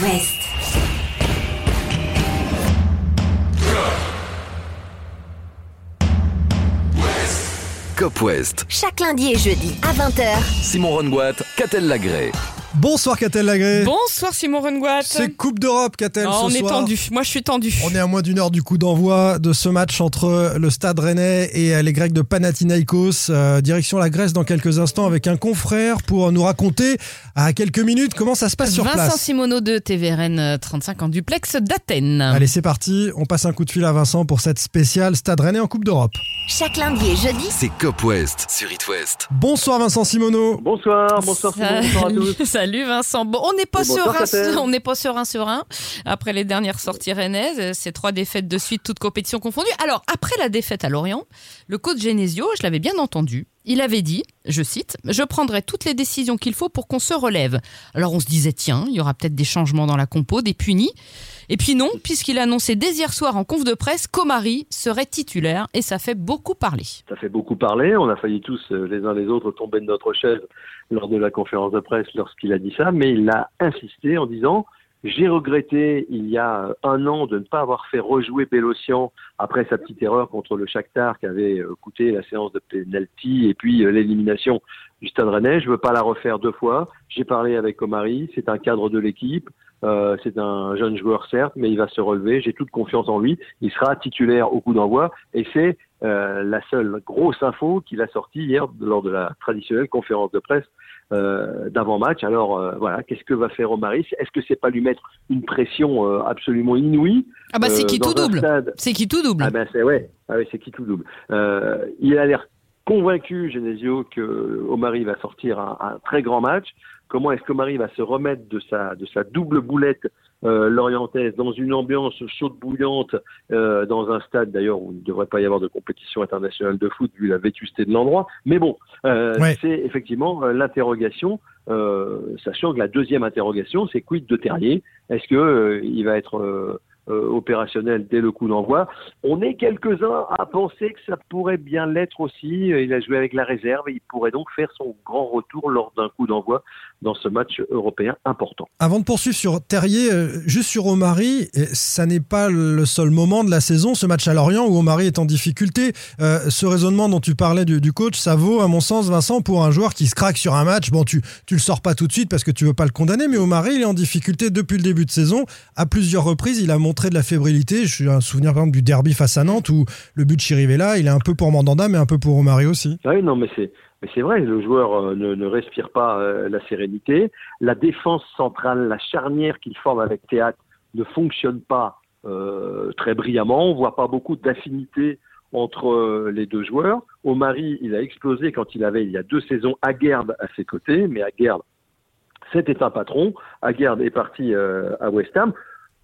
West. Cop West. Chaque lundi et jeudi à 20h. Simon Rongoat, Catel Lagré. Bonsoir Catel Lagré. Bonsoir Simon Rengoat. C'est Coupe d'Europe Catel Oh, ce on est soir. tendu. Moi, je suis tendu. On est à moins d'une heure du coup d'envoi de ce match entre le Stade Rennais et les Grecs de Panathinaikos. Euh, direction la Grèce dans quelques instants avec un confrère pour nous raconter à quelques minutes comment ça se passe sur Vincent place. Simoneau de TVRN euh, 35 en duplex d'Athènes. Allez, c'est parti. On passe un coup de fil à Vincent pour cette spéciale Stade Rennais en Coupe d'Europe. Chaque lundi et jeudi, C'est Cop West sur It West. Bonsoir Vincent Simoneau. Bonsoir, bonsoir Simon, bonsoir à tous. Salut Vincent. Bon, on n'est pas serein, on n'est pas serein serein après les dernières sorties rennaises, euh, ces trois défaites de suite, toutes compétitions confondues. Alors après la défaite à Lorient, le coach Genesio, je l'avais bien entendu, il avait dit, je cite, je prendrai toutes les décisions qu'il faut pour qu'on se relève. Alors on se disait tiens, il y aura peut-être des changements dans la compo, des punis. Et puis non, puisqu'il a annoncé dès hier soir en conf de presse qu'Omari serait titulaire et ça fait beaucoup parler. Ça fait beaucoup parler. On a failli tous, euh, les uns les autres, tomber de notre chaise lors de la conférence de presse lorsqu'il a dit ça, mais il a insisté en disant j'ai regretté il y a un an de ne pas avoir fait rejouer Bélocian après sa petite erreur contre le Shakhtar qui avait euh, coûté la séance de penalty et puis euh, l'élimination du Stade Rennais. Je veux pas la refaire deux fois. J'ai parlé avec Omari, c'est un cadre de l'équipe. Euh, c'est un jeune joueur certes, mais il va se relever. J'ai toute confiance en lui. Il sera titulaire au coup d'envoi et c'est euh, la seule grosse info qu'il a sortie hier lors de la traditionnelle conférence de presse euh, d'avant-match. Alors euh, voilà, qu'est-ce que va faire Omaris? Est-ce que c'est pas lui mettre une pression euh, absolument inouïe Ah bah c'est qui tout double C'est qui tout double Ah ben c'est ouais, ah ouais c'est qui tout double. Il a l'air convaincu, Genesio, que Omari va sortir un, un très grand match. Comment est-ce qu'Omari va se remettre de sa de sa double boulette euh, lorientaise dans une ambiance chaude bouillante euh, dans un stade d'ailleurs où il ne devrait pas y avoir de compétition internationale de foot vu la vétusté de l'endroit. Mais bon, euh, Ouais. c'est effectivement euh, l'interrogation, euh, sachant que la deuxième interrogation, c'est quid de Terrier? Est-ce que euh, il va être opérationnel dès le coup d'envoi? On est quelques-uns à penser que ça pourrait bien l'être aussi. Il a joué avec la réserve et il pourrait donc faire son grand retour lors d'un coup d'envoi dans ce match européen important. Avant de poursuivre sur Terrier, euh, juste sur Omari, ça n'est pas le seul moment de la saison, ce match à Lorient où Omari est en difficulté. Euh, ce raisonnement dont tu parlais du, du coach, ça vaut, à mon sens, Vincent, pour un joueur qui se craque sur un match. Bon, tu, tu le sors pas tout de suite parce que tu veux pas le condamner, mais Omari, il est en difficulté depuis le début de saison. À plusieurs reprises, il a montré de la fébrilité. Je suis un souvenir, par exemple, du derby face à Nantes où le but de Chirivella, il est un peu pour Mandanda, mais un peu pour Omari aussi. Ah Oui, non, mais c'est mais c'est vrai, le joueur euh, ne, ne respire pas euh, la sérénité. La défense centrale, la charnière qu'il forme avec Théâtre ne fonctionne pas euh, très brillamment. On voit pas beaucoup d'affinité entre euh, les deux joueurs. Omari, il a explosé quand il avait il y a deux saisons Aguerd à ses côtés, mais Aguerd, c'était un patron. Aguerd est parti à West Ham.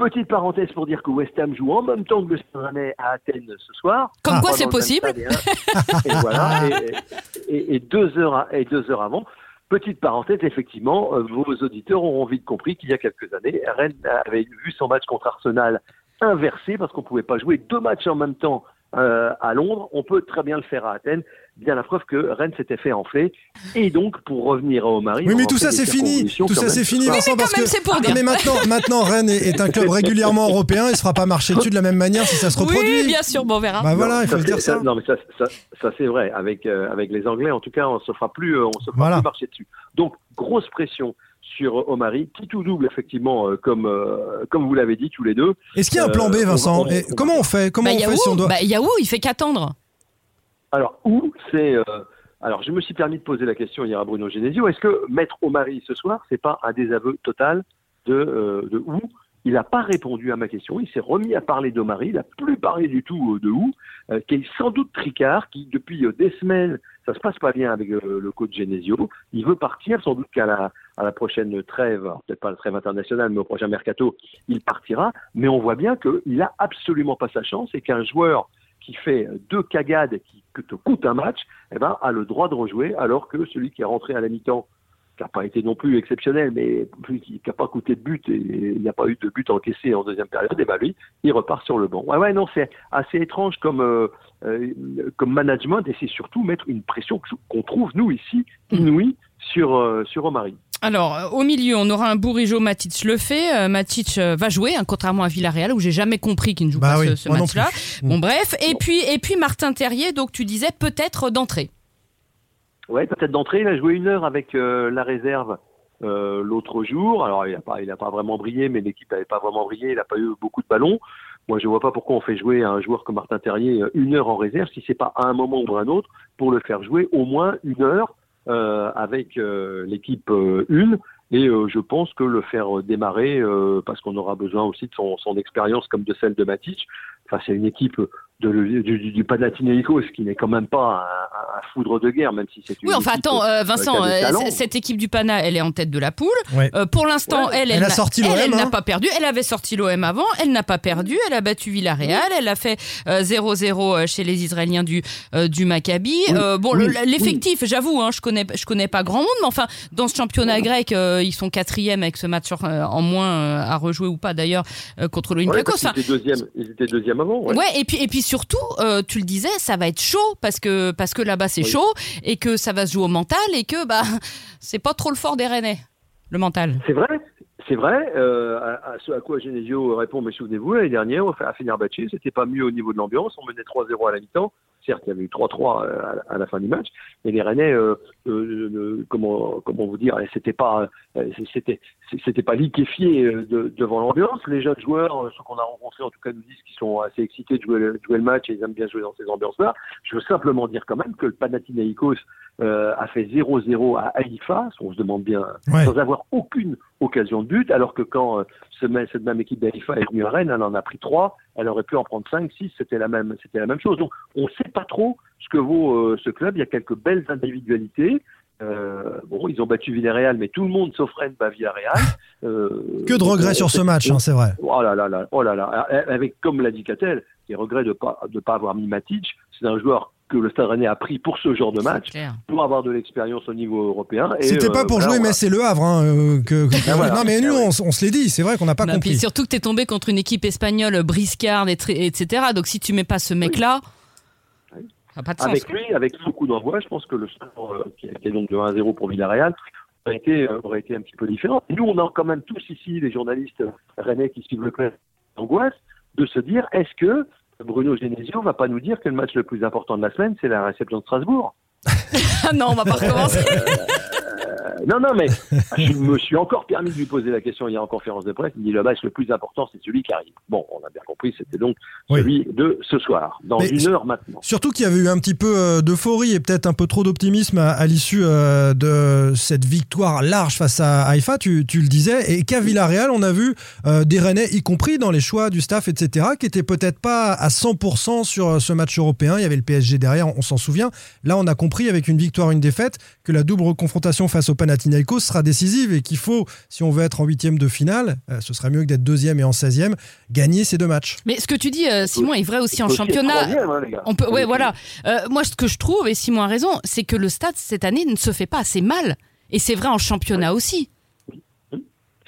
Petite parenthèse pour dire que West Ham joue en même temps que le Stade à Athènes ce soir. Comme Ah. quoi c'est possible et voilà. Et, et- et deux heures, à- et deux heures avant. Petite parenthèse, effectivement, euh, vos auditeurs auront vite compris qu'il y a quelques années, Rennes avait vu son match contre Arsenal inversé parce qu'on pouvait pas jouer deux matchs en même temps euh, à Londres. On peut très bien le faire à Athènes. Bien la preuve que Rennes s'était fait enfler. Et donc, pour revenir à Omari, Oui, mais tout ça c'est fini. Tout ça c'est ce fini, soir. Vincent, mais quand parce même, que c'est pour Ah, dire. mais maintenant, maintenant Rennes est, est un club régulièrement européen. Il ne sera pas marché dessus de la même manière si ça se reproduit. Oui, bien sûr, bon, on verra. Bah voilà, Non, il faut ça, se dire c'est- ça. Non, mais ça, ça, ça, c'est vrai. Avec euh, avec les Anglais, en tout cas, on se fera plus, euh, on se fera Voilà. plus marcher dessus. Donc grosse pression sur Omari, qui tout double effectivement, euh, comme euh, comme vous l'avez dit tous les deux. Est-ce qu'il y a un plan B, Euh, Vincent on- on- Et on- Comment on fait? Comment Bah, on fait si Yahoo, on doit bah, Yahoo, il fait qu'attendre. Alors où c'est euh, alors je me suis permis de poser la question hier à Bruno Genesio. Est-ce que mettre Omari ce soir, c'est pas un désaveu total de euh, de où il n'a pas répondu à ma question. Il s'est remis à parler d'Omari. Il n'a plus parlé du tout euh, de où, euh, qui est sans doute tricard, qui depuis euh, des semaines, ça se passe pas bien avec euh, le coach Genesio. Il veut partir, sans doute qu'à la, à la prochaine trêve, peut-être pas la trêve internationale, mais au prochain mercato, il partira. Mais on voit bien qu'il a absolument pas sa chance et qu'un joueur qui fait deux cagades qui te coûte un match, eh ben, a le droit de rejouer, alors que celui qui est rentré à la mi-temps qui n'a pas été non plus exceptionnel, mais qui n'a pas coûté de but et il n'y a pas eu de but encaissé en deuxième période, et ben lui, il repart sur le banc. Ouais, ouais, non, c'est assez étrange comme, euh, euh, comme management et c'est surtout mettre une pression qu'on trouve, nous, ici, inouïe sur, euh, sur Omari. Alors, euh, au milieu, on aura un Bourigeau, Matic le fait. Euh, Matic euh, va jouer, hein, contrairement à Villarreal, où j'ai jamais compris qu'il ne joue Bah pas oui, ce, match-là. Bon, bref. Et puis, et puis Martin Terrier, donc tu disais peut-être d'entrée. Ouais, peut-être d'entrée. Il a joué une heure avec euh, la réserve euh, l'autre jour. Alors, il n'a pas, il a pas vraiment brillé, mais l'équipe n'avait pas vraiment brillé. Il n'a pas eu beaucoup de ballons. Moi, je vois pas pourquoi on fait jouer un joueur comme Martin Terrier euh, une heure en réserve, si c'est pas à un moment ou à un autre, pour le faire jouer au moins une heure euh, avec euh, l'équipe euh, une. Et euh, je pense que le faire démarrer, euh, parce qu'on aura besoin aussi de son, son expérience comme de celle de Matic. Enfin, c'est une équipe de, du, du, du Panathinaikos qui n'est quand même pas un, un foudre de guerre, même si c'est une Oui, enfin attends, euh, euh, Vincent, euh, cette équipe du Pana, elle est en tête de la poule. Ouais. Euh, pour l'instant, Ouais. elle, Elle a n'a- sorti elle, l'OM, elle n'a hein. pas perdu. Elle avait sorti l'OM avant. Elle n'a pas perdu. Elle a battu Villarreal. Elle a fait euh, 0-0 chez les Israéliens du euh, du Maccabi. Oui. Euh, bon, Oui. l'effectif, j'avoue, hein, je connais je connais pas grand monde, mais enfin, dans ce championnat grec, euh, ils sont quatrième avec ce match euh, en moins euh, à rejouer ou pas d'ailleurs euh, contre l'Olympiakos. qu'ils étaient deuxième, ils étaient deuxième avant. Ouais. Ouais, et puis et puis surtout, euh, tu le disais, ça va être chaud parce que parce que là-bas c'est Oui. chaud et que ça va se jouer au mental et que bah c'est pas trop le fort des Rennais, le mental. C'est vrai, c'est vrai. Euh, à, à ce à quoi Genesio répond, mais souvenez-vous, l'année dernière, à Fenerbahçe, c'était pas mieux au niveau de l'ambiance. On menait 3-0 à la mi-temps. Certes, il y avait eu 3-3 euh, à, la- à la fin du match, mais les Rennais, euh, euh, euh, comment comment vous dire, c'était pas euh, c'était c'était pas liquéfié de- devant l'ambiance. Les jeunes joueurs, ceux qu'on a rencontrés, en tout cas, nous disent qu'ils sont assez excités de jouer, le- de jouer le match et ils aiment bien jouer dans ces ambiances-là. Je veux simplement dire quand même que le Panathinaikos euh, a fait 0-0 à Haïfa. On se demande bien Ouais. sans avoir aucune occasion de but, alors que quand euh, cette même équipe d'Haïfa est venue à Rennes, elle en a pris trois, elle aurait pu en prendre cinq, six, c'était la même, c'était la même chose. Donc, on ne sait pas trop ce que vaut euh, ce club. Il y a quelques belles individualités. Euh, bon, ils ont battu Villarreal, mais tout le monde sauf Rennes bat Villarreal. Euh, Que de regrets sur ce match, hein, c'est vrai. Oh là là là, oh là là. Avec, comme l'a dit Catel, les regrets de pas de pas avoir mis Matic. C'est un joueur que le Stade Rennais a pris pour ce genre de match, pour avoir de l'expérience au niveau européen. C'était pas euh, pour voilà, jouer Metz et Le Havre. hein, euh, que, que- Ah, voilà. Non, mais nous, Ah, on, se l'est dit. C'est vrai qu'on n'a pas Non, puis compris. surtout que t'es tombé contre une équipe espagnole briscarde, et tr- etc. Donc si tu mets pas ce mec-là, Oui. ça pas de sens. Avec lui, avec beaucoup d'envoi, je pense que le score euh, qui, est donc de 1-0 pour Villarreal aurait été, euh, aurait été un petit peu différent. Nous, on a quand même tous ici, les journalistes rennais qui suivent le club, l'angoisse de se dire est-ce que Bruno Genesio va pas nous dire que le match le plus important de la semaine, c'est la réception de Strasbourg Ah non, on va pas recommencer. Non, non, mais je me suis encore permis de lui poser la question hier en conférence de presse. Il dit le match le plus important, c'est celui qui arrive. Bon, on a bien compris, c'était donc Oui. celui de ce soir, dans Mais une heure maintenant. Surtout qu'il y avait eu un petit peu euh, d'euphorie et peut-être un peu trop d'optimisme à, à l'issue euh, de cette victoire large face à Haïfa, tu, tu le disais, et qu'à Villarreal, on a vu euh, des Rennais, y compris dans les choix du staff, etc., qui étaient peut-être pas à 100% sur ce match européen. Il y avait le PSG derrière, on s'en souvient. Là, on a compris avec une victoire, une défaite, que la double confrontation face au Panathinaikos sera décisive et qu'il faut, si on veut être en huitième de finale, euh, ce serait mieux que d'être deuxième et en 16e, gagner ces deux matchs. Mais ce que tu dis, euh, Simon, est vrai aussi en championnat. hein, les gars. On peut, ouais, voilà. Euh, moi, ce que je trouve, et Simon a raison, c'est que le stade cette année ne se fait pas assez mal. Et c'est vrai en championnat aussi.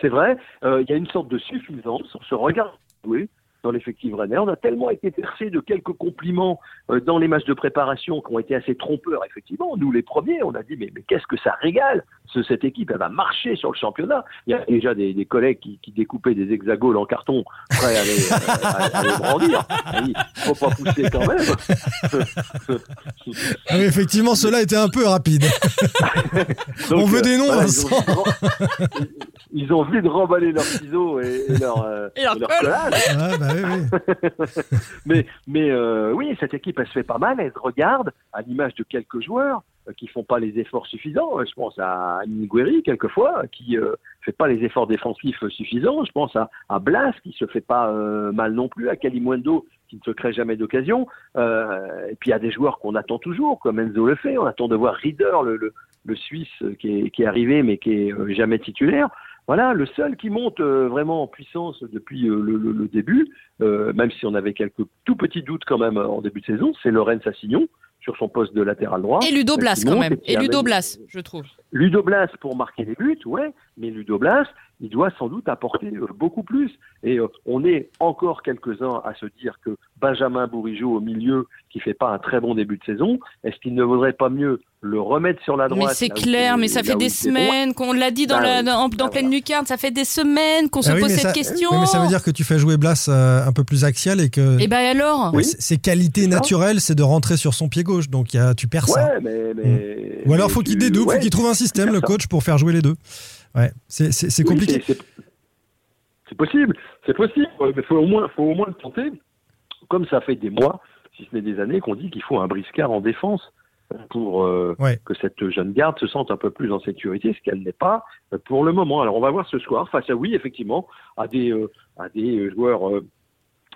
C'est vrai, euh, il y a une sorte de suffisance. On se regarde jouer dans l'effectif rennais. On a tellement été percé de quelques compliments euh, dans les matchs de préparation qui ont été assez trompeurs, effectivement. Nous, les premiers, on a dit, mais, mais qu'est-ce que ça régale ce, Cette équipe, elle va marcher sur le championnat. Il y a déjà des, des collègues qui, qui découpaient des hexagones en carton, prêts à les, euh, à- à les brandir. Il faut pas pousser quand même. Ah oui, effectivement, cela était un peu rapide. Donc, On veut euh, des noms, voilà, Vincent. ils, ont, ils ont envie de remballer leurs ciseaux et, et leur, euh, Et leur et leur colle. collage. Ah, bah Mais, mais euh, oui, cette équipe, elle se fait pas mal. Elle se regarde à l'image de quelques joueurs euh, qui font pas les efforts suffisants. Euh, Je pense à Nigueri, quelquefois, qui euh, fait pas les efforts défensifs suffisants. Je pense à, à Blas, qui se fait pas euh, mal non plus, à Kalimundo, qui ne se crée jamais d'occasion. Euh, et puis a des joueurs qu'on attend toujours, comme Enzo le fait. On attend de voir Rieder, le, le, le Suisse, euh, qui est, qui est arrivé, mais qui est euh, jamais titulaire. Voilà, le seul qui monte euh, vraiment en puissance depuis euh, le, le- le début, euh, même si on avait quelques tout petits doutes quand même en début de saison, c'est Lorenz Assignon sur son poste de latéral droit. Et Ludo Blas quand même. et Ludo Blas, je trouve. Ludo Blas pour marquer des buts, ouais, mais Ludo Blas, il doit sans doute apporter euh, beaucoup plus. Et euh, on est encore quelques-uns à se dire que Benjamin Bourigeau au milieu, qui fait pas un très bon début de saison, est-ce qu'il ne vaudrait pas mieux le remettre sur la droite Mais c'est clair, mais ça fait des semaines qu'on l'a dit dans, Bah la, dans, dans Bah pleine voilà. lucarne, ça fait des semaines qu'on se Ah oui, pose cette ça- question. mais ça veut dire que tu fais jouer Blas euh, un peu plus axial et que Et ben alors ses qualités naturelles, c'est de rentrer sur son pied gauche. Donc il y a- tu perds ça. Ouais, mais, mais Ou alors faut qu'il dédouble, ouais, faut qu'il trouve un système, le coach, pour faire jouer les deux. Ouais, c'est Oui, compliqué. c'est- possible, c'est possible, mais faut au moins, faut au moins le tenter. Comme ça fait des mois, si ce n'est des années, qu'on dit qu'il faut un briscard en défense pour euh, Ouais. que cette jeune garde se sente un peu plus en sécurité, ce qu'elle n'est pas euh, pour le moment. Alors on va voir ce soir face à oui, effectivement, à des euh, à des joueurs euh,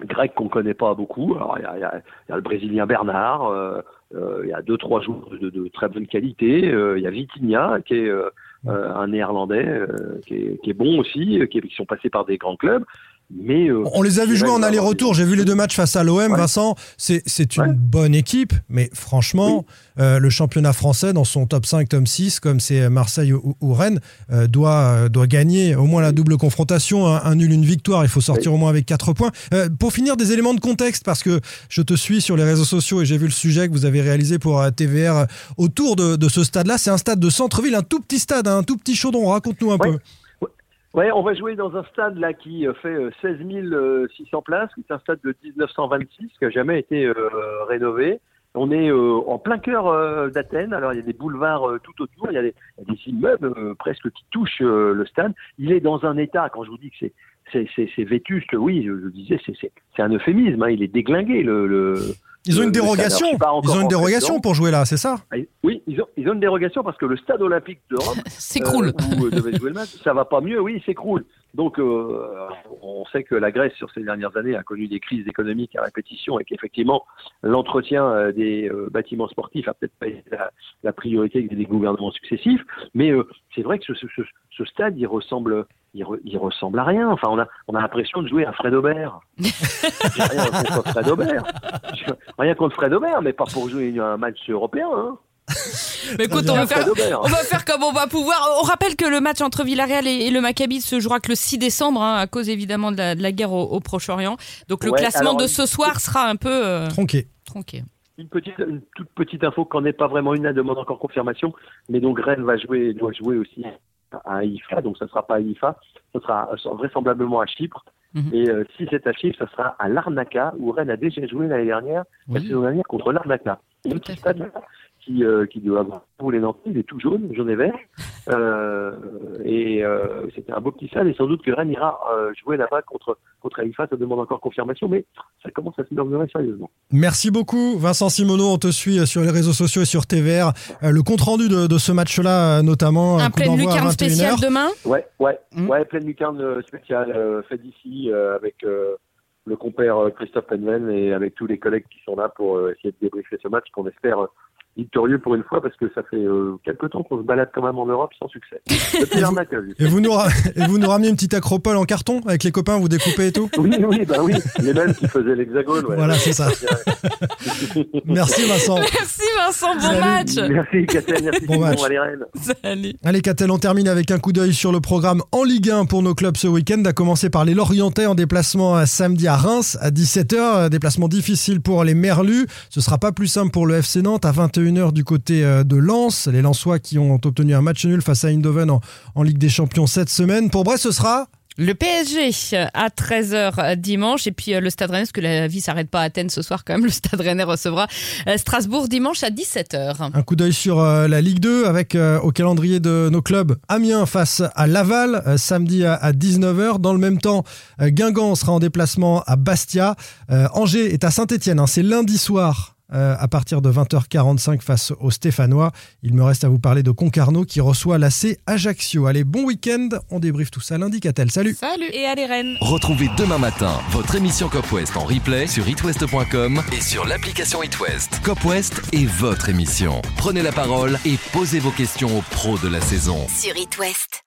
grecs qu'on connaît pas beaucoup. Alors il y a, il y a- il y a le Brésilien Bernard, euh, euh, il y a deux trois joueurs de, de très bonne qualité. euh, il y a Vitinha qui est un Néerlandais euh, qui, est, qui est bon aussi, qui, qui sont passés par des grands clubs. Mais euh, On les a vus jouer en aller-retour. J'ai vu les deux matchs face à l'OM, Ouais. Vincent. C'est c'est une Ouais. bonne équipe, mais franchement, euh, le championnat français, dans son top 5, top 6, comme c'est Marseille ou, ou Rennes, euh, doit, doit gagner au moins la double confrontation. Un, un nul, une victoire. Il faut sortir au moins avec 4 points. Pour finir, des éléments de contexte, parce que je te suis sur les réseaux sociaux et j'ai vu le sujet que vous avez réalisé pour TVR autour de, de ce stade-là. C'est un stade de centre-ville, un tout petit stade, hein, un tout petit chaudron. Raconte-nous un peu. Ouais, on va jouer dans un stade là qui euh, fait euh, 16 600 places. C'est un stade de 1926 qui a jamais été euh, rénové. On est euh, en plein cœur euh, d'Athènes. Alors il y a des boulevards euh, tout autour. Il y a des, immeubles euh, presque qui touchent euh, le stade. Il est dans un état. Quand je vous dis que c'est c'est c'est c'est vétuste, oui, je, je disais c'est c'est c'est un euphémisme. hein. Il est déglingué le. le Ils ont une dérogation. Ils ont une dérogation pour jouer là, c'est ça? Oui, ils ont, ils ont une dérogation parce que le stade olympique de Rome S'écroule. euh, où euh, devait jouer le match, ça va pas mieux, oui, il s'écroule. Donc, euh, on sait que la Grèce, sur ces dernières années, a connu des crises économiques à répétition et qu'effectivement, l'entretien euh, des euh, bâtiments sportifs a peut-être pas été la, la priorité des gouvernements successifs. Mais euh, c'est vrai que ce, ce- ce- ce stade, il ressemble, il, re- il ressemble à rien. Enfin, on a, on a l'impression de jouer à Fred Aubert. Rien contre Fred Aubert. Rien contre Fred Aubert, mais pas pour jouer un match européen. Hein. Mais écoute, on va, faire, Fred Aubert. on va faire comme on va pouvoir. On rappelle que le match entre Villarreal et, et le Maccabi se jouera que le 6 décembre, hein, à cause évidemment de la, de la guerre au, au Proche-Orient. Donc le Ouais, classement alors, de ce soir sera un peu euh, Tronqué. tronqué. Une petite, une toute petite info qu'on n'est pas vraiment une, elle demande encore confirmation. Mais donc Rennes va jouer, doit jouer aussi à Haïfa, donc ça ne sera pas à Haïfa, ça sera vraisemblablement à Chypre. Mhm. Et euh, si c'est à Chypre, ça sera à Larnaca, où Rennes a déjà joué l'année dernière, la Oui. saison dernière contre Larnaca. Fait. qui, euh, qui doit avoir pour les Nantais, il est tout jaune, jaune et vert. Euh, et euh, c'était un beau petit stade, et sans doute que Rennes ira euh, jouer là-bas contre, contre Haïfa, ça demande encore confirmation, mais ça commence à se murmurer sérieusement. Merci beaucoup, Vincent Simoneau. On te suit sur les réseaux sociaux et sur TVR. Le compte rendu de, de ce match-là, notamment. Un coup pleine d'envoi à lucarne 21h. spéciale demain Ouais, ouais, Mm. ouais, pleine lucarne euh, spéciale euh, faite ici euh, avec euh, le compère Christophe Penven et avec tous les collègues qui sont là pour essayer de débriefer ce match qu'on espère victorieux pour une fois parce que ça fait euh, quelques temps qu'on se balade quand même en Europe sans succès. Depuis. Et vous, nous et vous nous ramenez une petite acropole en carton avec les copains, vous découpez et tout Oui, oui, bah oui, les mêmes qui faisaient l'hexagone. Ouais. Voilà, c'est ça. Merci Vincent. Merci Vincent, bon Salut. match Merci Catel, merci Bon match. allez Rennes. Salut Allez, Catel, on termine avec un coup d'œil sur le programme en Ligue 1 pour nos clubs ce week-end. À commencer par les Lorientais en déplacement à samedi à Reims à 17h. Déplacement difficile pour les Merlus. Ce sera pas plus simple pour le FC Nantes à 21h du côté euh, de Lens. Les Lensois qui ont obtenu un match nul face à Eindhoven en, en Ligue des Champions cette semaine. Pour Brest, ce sera Le PSG à 13h dimanche et puis euh, le Stade Rennais, parce que la vie s'arrête pas à Athènes ce soir quand même, le Stade Rennais recevra euh, Strasbourg dimanche à 17h. Un coup d'œil sur la Ligue 2 avec au calendrier de nos clubs Amiens face à Laval samedi à, à 19h. Dans le même temps, Guingamp sera en déplacement à Bastia. Angers est à Saint-Etienne. c'est lundi soir. Euh, à partir de 20h45 face aux Stéphanois. Il me reste à vous parler de Concarneau qui reçoit l'AC Ajaccio. Allez, bon week-end. On débriefe tout ça lundi, Catel. Salut Salut et allez Rennes Retrouvez demain matin votre émission Cop West en replay sur itwest.com et sur l'application itwest. Cop West est votre émission. Prenez la parole et posez vos questions aux pros de la saison. Sur It West.